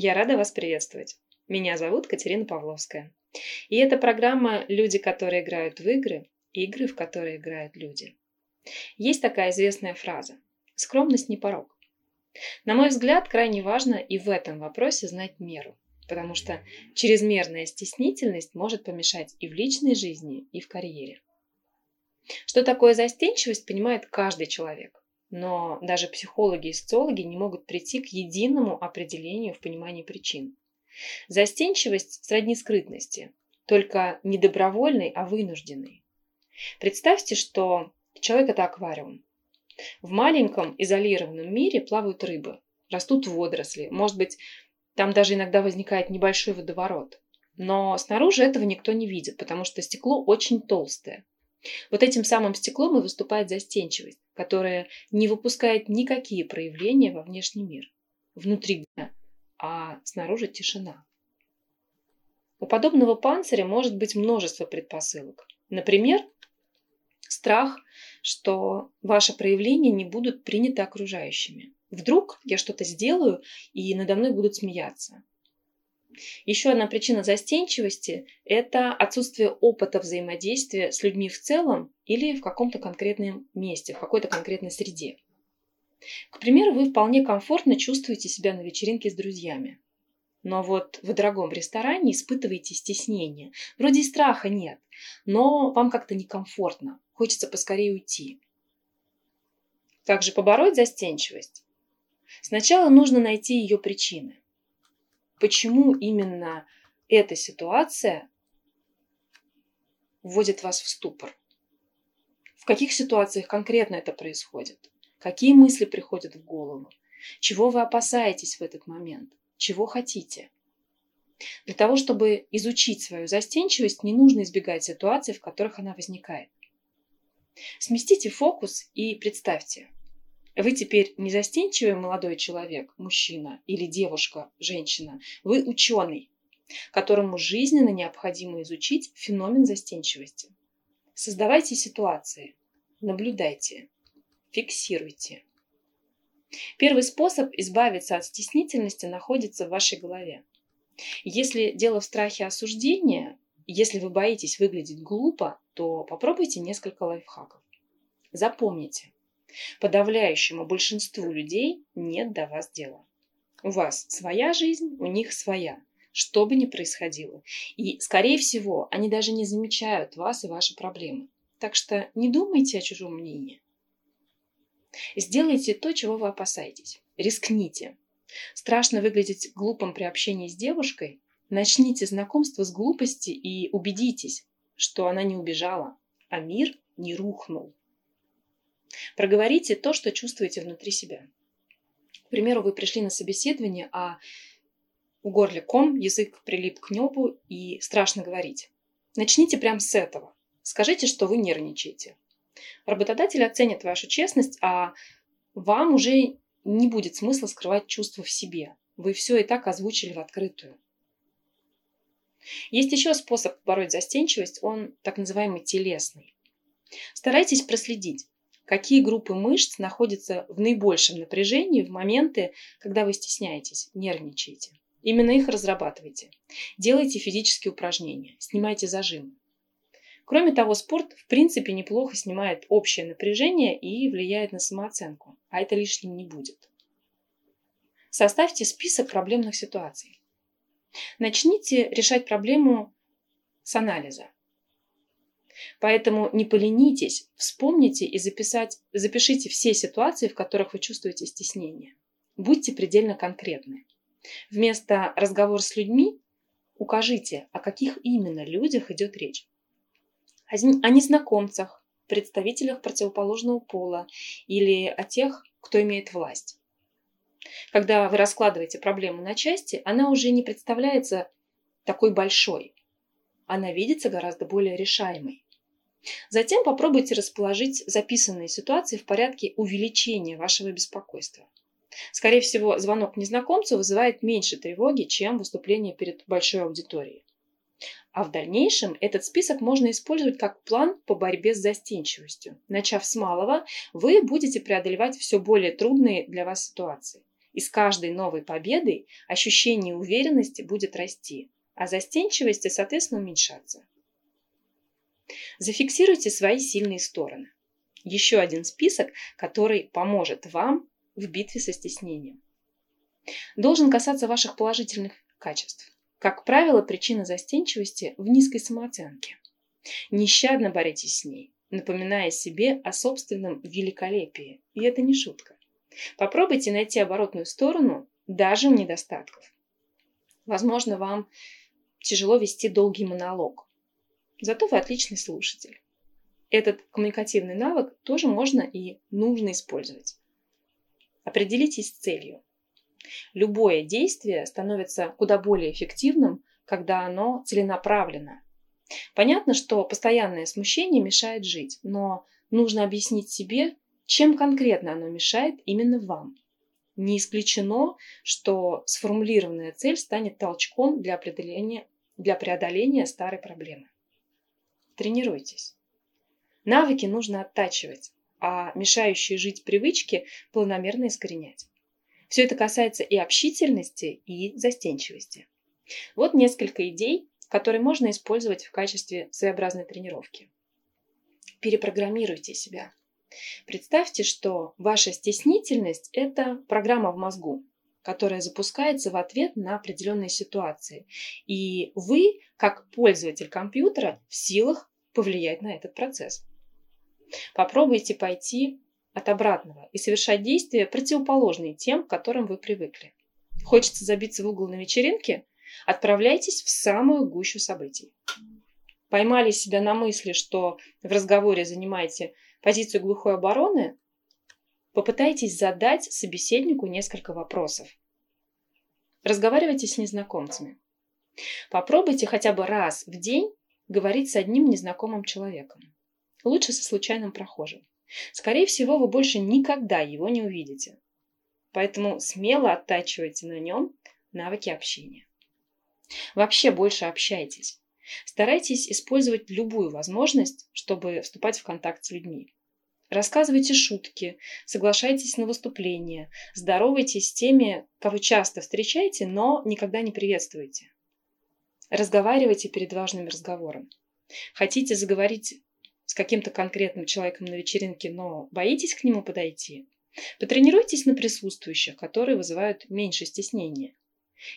Я рада вас приветствовать. Меня зовут Катерина Павловская. И это программа «Люди, которые играют в игры», игры, в которые играют люди. Есть такая известная фраза «Скромность не порог». На мой взгляд, крайне важно и в этом вопросе знать меру, потому что чрезмерная стеснительность может помешать и в личной жизни, и в карьере. Что такое застенчивость, понимает каждый человек. Но даже психологи и социологи не могут прийти к единому определению в понимании причин. Застенчивость сродни скрытности, только не добровольной, а вынужденной. Представьте, что человек – это аквариум. В маленьком изолированном мире плавают рыбы, растут водоросли, может быть, там даже иногда возникает небольшой водоворот. Но снаружи этого никто не видит, потому что стекло очень толстое. Вот этим самым стеклом и выступает застенчивость, которая не выпускает никакие проявления во внешний мир. Внутри а снаружи тишина. У подобного панциря может быть множество предпосылок. Например, страх, что ваши проявления не будут приняты окружающими. Вдруг я что-то сделаю, и надо мной будут смеяться. Еще одна причина застенчивости – это отсутствие опыта взаимодействия с людьми в целом или в каком-то конкретном месте, в какой-то конкретной среде. К примеру, вы вполне комфортно чувствуете себя на вечеринке с друзьями. Но вот в дорогом ресторане испытываете стеснение. Вроде и страха нет, но вам как-то некомфортно. Хочется поскорее уйти. Как же побороть застенчивость? Сначала нужно найти ее причины. Почему именно эта ситуация вводит вас в ступор? В каких ситуациях конкретно это происходит? Какие мысли приходят в голову? Чего вы опасаетесь в этот момент? Чего хотите? Для того, чтобы изучить свою застенчивость, не нужно избегать ситуаций, в которых она возникает. Сместите фокус и представьте, вы теперь не застенчивый молодой человек, мужчина или девушка, женщина. Вы ученый, которому жизненно необходимо изучить феномен застенчивости. Создавайте ситуации, наблюдайте, Фиксируйте. Первый способ избавиться от стеснительности находится в вашей голове. Если дело в страхе осуждения, если вы боитесь выглядеть глупо, то попробуйте несколько лайфхаков. Запомните, подавляющему большинству людей нет до вас дела. У вас своя жизнь, у них своя, что бы ни происходило. И, скорее всего, они даже не замечают вас и ваши проблемы. Так что не думайте о чужом мнении. Сделайте то, чего вы опасаетесь. Рискните. Страшно выглядеть глупым при общении с девушкой? Начните знакомство с глупости и убедитесь, что она не убежала, а мир не рухнул. Проговорите то, что чувствуете внутри себя. К примеру, вы пришли на собеседование, а у горле ком, язык прилип к небу и страшно говорить. Начните прямо с этого. Скажите, что вы нервничаете. Работодатель оценит вашу честность, а вам уже не будет смысла скрывать чувства в себе. Вы все и так озвучили в открытую. Есть еще способ бороть застенчивость, он так называемый телесный. Старайтесь проследить, какие группы мышц находятся в наибольшем напряжении в моменты, когда вы стесняетесь, нервничаете. Именно их разрабатывайте. Делайте физические упражнения, снимайте зажим. Кроме того, спорт в принципе неплохо снимает общее напряжение и влияет на самооценку, а это лишним не будет. Составьте список проблемных ситуаций. Начните решать проблему с анализа. Поэтому не поленитесь, вспомните и записать, запишите все ситуации, в которых вы чувствуете стеснение. Будьте предельно конкретны. Вместо разговора с людьми укажите, о каких именно людях идет речь о незнакомцах, представителях противоположного пола или о тех, кто имеет власть. Когда вы раскладываете проблему на части, она уже не представляется такой большой. Она видится гораздо более решаемой. Затем попробуйте расположить записанные ситуации в порядке увеличения вашего беспокойства. Скорее всего, звонок незнакомцу вызывает меньше тревоги, чем выступление перед большой аудиторией. А в дальнейшем этот список можно использовать как план по борьбе с застенчивостью. Начав с малого, вы будете преодолевать все более трудные для вас ситуации. И с каждой новой победой ощущение уверенности будет расти, а застенчивости, соответственно, уменьшаться. Зафиксируйте свои сильные стороны. Еще один список, который поможет вам в битве со стеснением. Должен касаться ваших положительных качеств. Как правило, причина застенчивости в низкой самооценке. Нещадно боритесь с ней, напоминая себе о собственном великолепии. И это не шутка. Попробуйте найти оборотную сторону даже в недостатках. Возможно, вам тяжело вести долгий монолог. Зато вы отличный слушатель. Этот коммуникативный навык тоже можно и нужно использовать. Определитесь с целью. Любое действие становится куда более эффективным, когда оно целенаправлено. Понятно, что постоянное смущение мешает жить, но нужно объяснить себе, чем конкретно оно мешает именно вам. Не исключено, что сформулированная цель станет толчком для преодоления, для преодоления старой проблемы. Тренируйтесь. Навыки нужно оттачивать, а мешающие жить привычки планомерно искоренять. Все это касается и общительности, и застенчивости. Вот несколько идей, которые можно использовать в качестве своеобразной тренировки. Перепрограммируйте себя. Представьте, что ваша стеснительность – это программа в мозгу, которая запускается в ответ на определенные ситуации. И вы, как пользователь компьютера, в силах повлиять на этот процесс. Попробуйте пойти от обратного и совершать действия, противоположные тем, к которым вы привыкли. Хочется забиться в угол на вечеринке? Отправляйтесь в самую гущу событий. Поймали себя на мысли, что в разговоре занимаете позицию глухой обороны? Попытайтесь задать собеседнику несколько вопросов. Разговаривайте с незнакомцами. Попробуйте хотя бы раз в день говорить с одним незнакомым человеком. Лучше со случайным прохожим. Скорее всего, вы больше никогда его не увидите. Поэтому смело оттачивайте на нем навыки общения. Вообще больше общайтесь. Старайтесь использовать любую возможность, чтобы вступать в контакт с людьми. Рассказывайте шутки, соглашайтесь на выступления, здоровайтесь с теми, кого часто встречаете, но никогда не приветствуете. Разговаривайте перед важным разговором. Хотите заговорить с каким-то конкретным человеком на вечеринке, но боитесь к нему подойти? Потренируйтесь на присутствующих, которые вызывают меньше стеснения.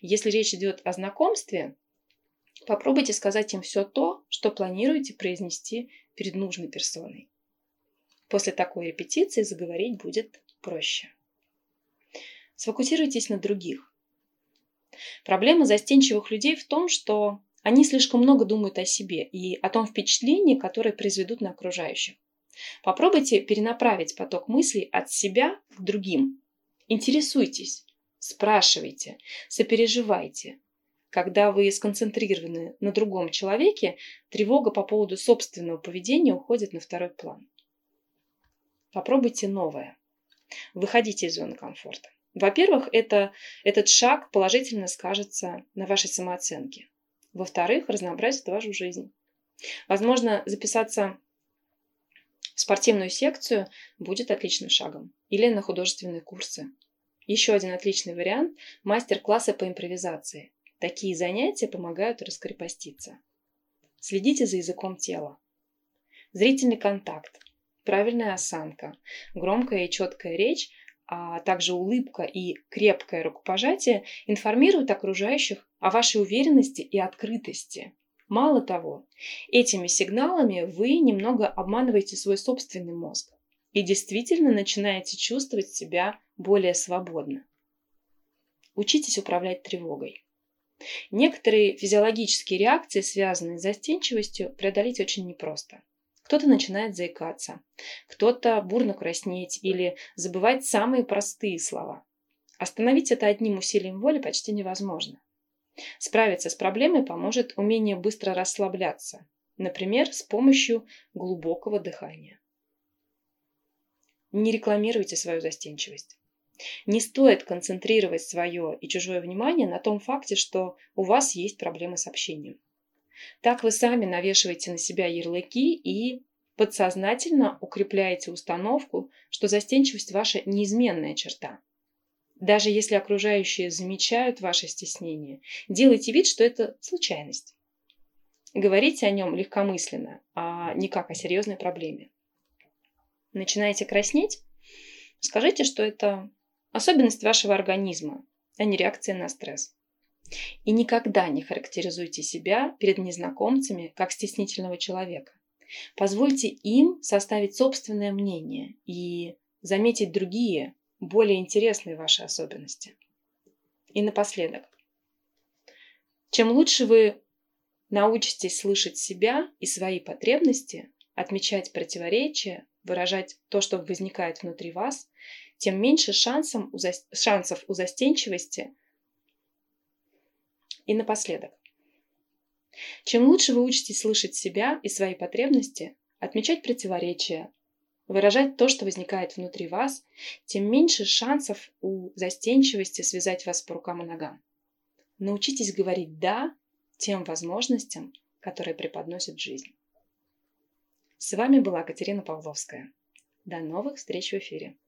Если речь идет о знакомстве, попробуйте сказать им все то, что планируете произнести перед нужной персоной. После такой репетиции заговорить будет проще. Сфокусируйтесь на других. Проблема застенчивых людей в том, что они слишком много думают о себе и о том впечатлении, которое произведут на окружающих. Попробуйте перенаправить поток мыслей от себя к другим. Интересуйтесь, спрашивайте, сопереживайте. Когда вы сконцентрированы на другом человеке, тревога по поводу собственного поведения уходит на второй план. Попробуйте новое. Выходите из зоны комфорта. Во-первых, это, этот шаг положительно скажется на вашей самооценке. Во-вторых, разнообразит вашу жизнь. Возможно, записаться в спортивную секцию будет отличным шагом. Или на художественные курсы. Еще один отличный вариант – мастер-классы по импровизации. Такие занятия помогают раскрепоститься. Следите за языком тела. Зрительный контакт, правильная осанка, громкая и четкая речь а также улыбка и крепкое рукопожатие информируют окружающих о вашей уверенности и открытости. Мало того, этими сигналами вы немного обманываете свой собственный мозг и действительно начинаете чувствовать себя более свободно. Учитесь управлять тревогой. Некоторые физиологические реакции, связанные с застенчивостью, преодолеть очень непросто. Кто-то начинает заикаться, кто-то бурно краснеть или забывать самые простые слова. Остановить это одним усилием воли почти невозможно. Справиться с проблемой поможет умение быстро расслабляться, например, с помощью глубокого дыхания. Не рекламируйте свою застенчивость. Не стоит концентрировать свое и чужое внимание на том факте, что у вас есть проблемы с общением. Так вы сами навешиваете на себя ярлыки и подсознательно укрепляете установку, что застенчивость ваша неизменная черта. Даже если окружающие замечают ваше стеснение, делайте вид, что это случайность. Говорите о нем легкомысленно, а не как о серьезной проблеме. Начинаете краснеть? Скажите, что это особенность вашего организма, а не реакция на стресс. И никогда не характеризуйте себя перед незнакомцами как стеснительного человека. Позвольте им составить собственное мнение и заметить другие, более интересные ваши особенности. И напоследок. Чем лучше вы научитесь слышать себя и свои потребности, отмечать противоречия, выражать то, что возникает внутри вас, тем меньше шансов у, застенчивости. И напоследок. Чем лучше вы учитесь слышать себя и свои потребности, отмечать противоречия, выражать то, что возникает внутри вас, тем меньше шансов у застенчивости связать вас по рукам и ногам. Научитесь говорить «да» тем возможностям, которые преподносит жизнь. С вами была Катерина Павловская. До новых встреч в эфире.